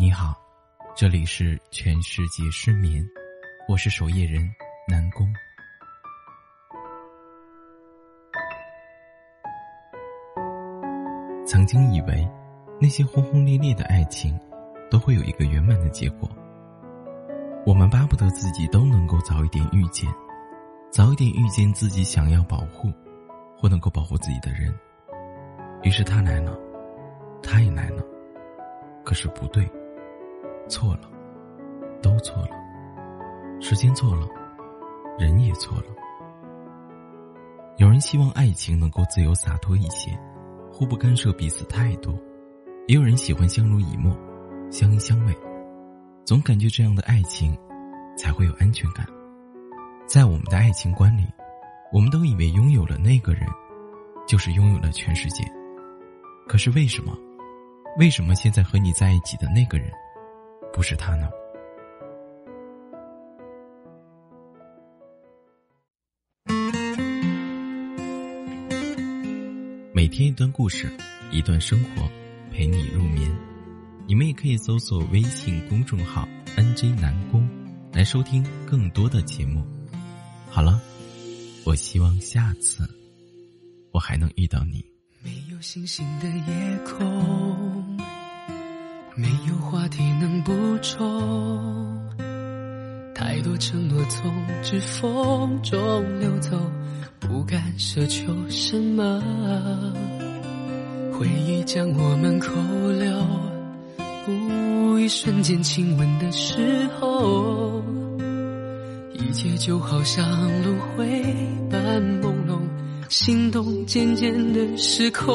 你好，这里是全世界失眠，我是守夜人南宫。曾经以为，那些轰轰烈烈的爱情，都会有一个圆满的结果。我们巴不得自己都能够早一点遇见，早一点遇见自己想要保护，或能够保护自己的人。于是他来了，他也来了，可是不对，错了，都错了，时间错了，人也错了。有人希望爱情能够自由洒脱一些，互不干涉彼此太多；也有人喜欢相濡以沫，相依相偎，总感觉这样的爱情才会有安全感。在我们的爱情观里，我们都以为拥有了那个人，就是拥有了全世界。可是为什么？为什么现在和你在一起的那个人，不是他呢？每天一段故事，一段生活，陪你入眠。你们也可以搜索微信公众号 “nj 南宫”，来收听更多的节目。好了，我希望下次我还能遇到你。没有星星的夜空，没有话题能补充，太多承诺从指缝中流走，不敢奢求什么。回忆将我们扣留，一瞬间亲吻的时候，一切就好像轮回般朦胧。心动渐渐的失控，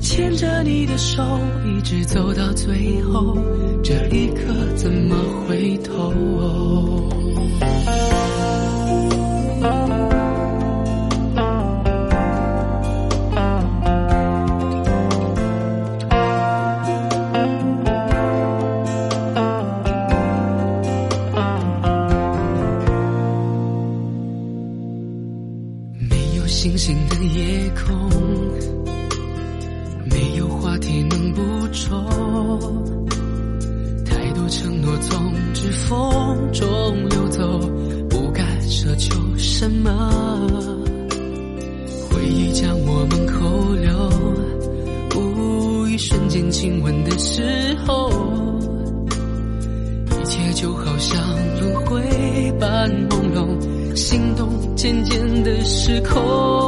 牵着你的手，一直走到最后，这一刻怎么回头？没有星星的夜空。没有话题能补充，太多承诺从指缝中流走，不敢奢求什么。回忆将我们扣留，一瞬间亲吻的时候，一切就好像轮回般朦胧，心动渐渐的失控。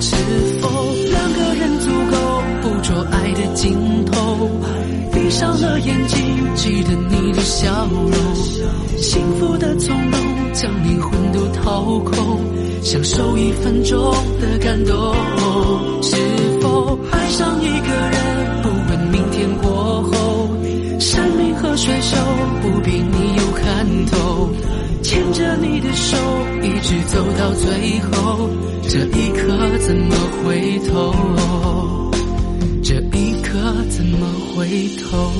是否两个人足够捕捉爱的尽头？闭上了眼睛，记得你的笑容，幸福的从容，将灵魂都掏空，享受一分钟的感动。是否爱上一个人，的手，一直走到最后，这一刻怎么回头？这一刻怎么回头？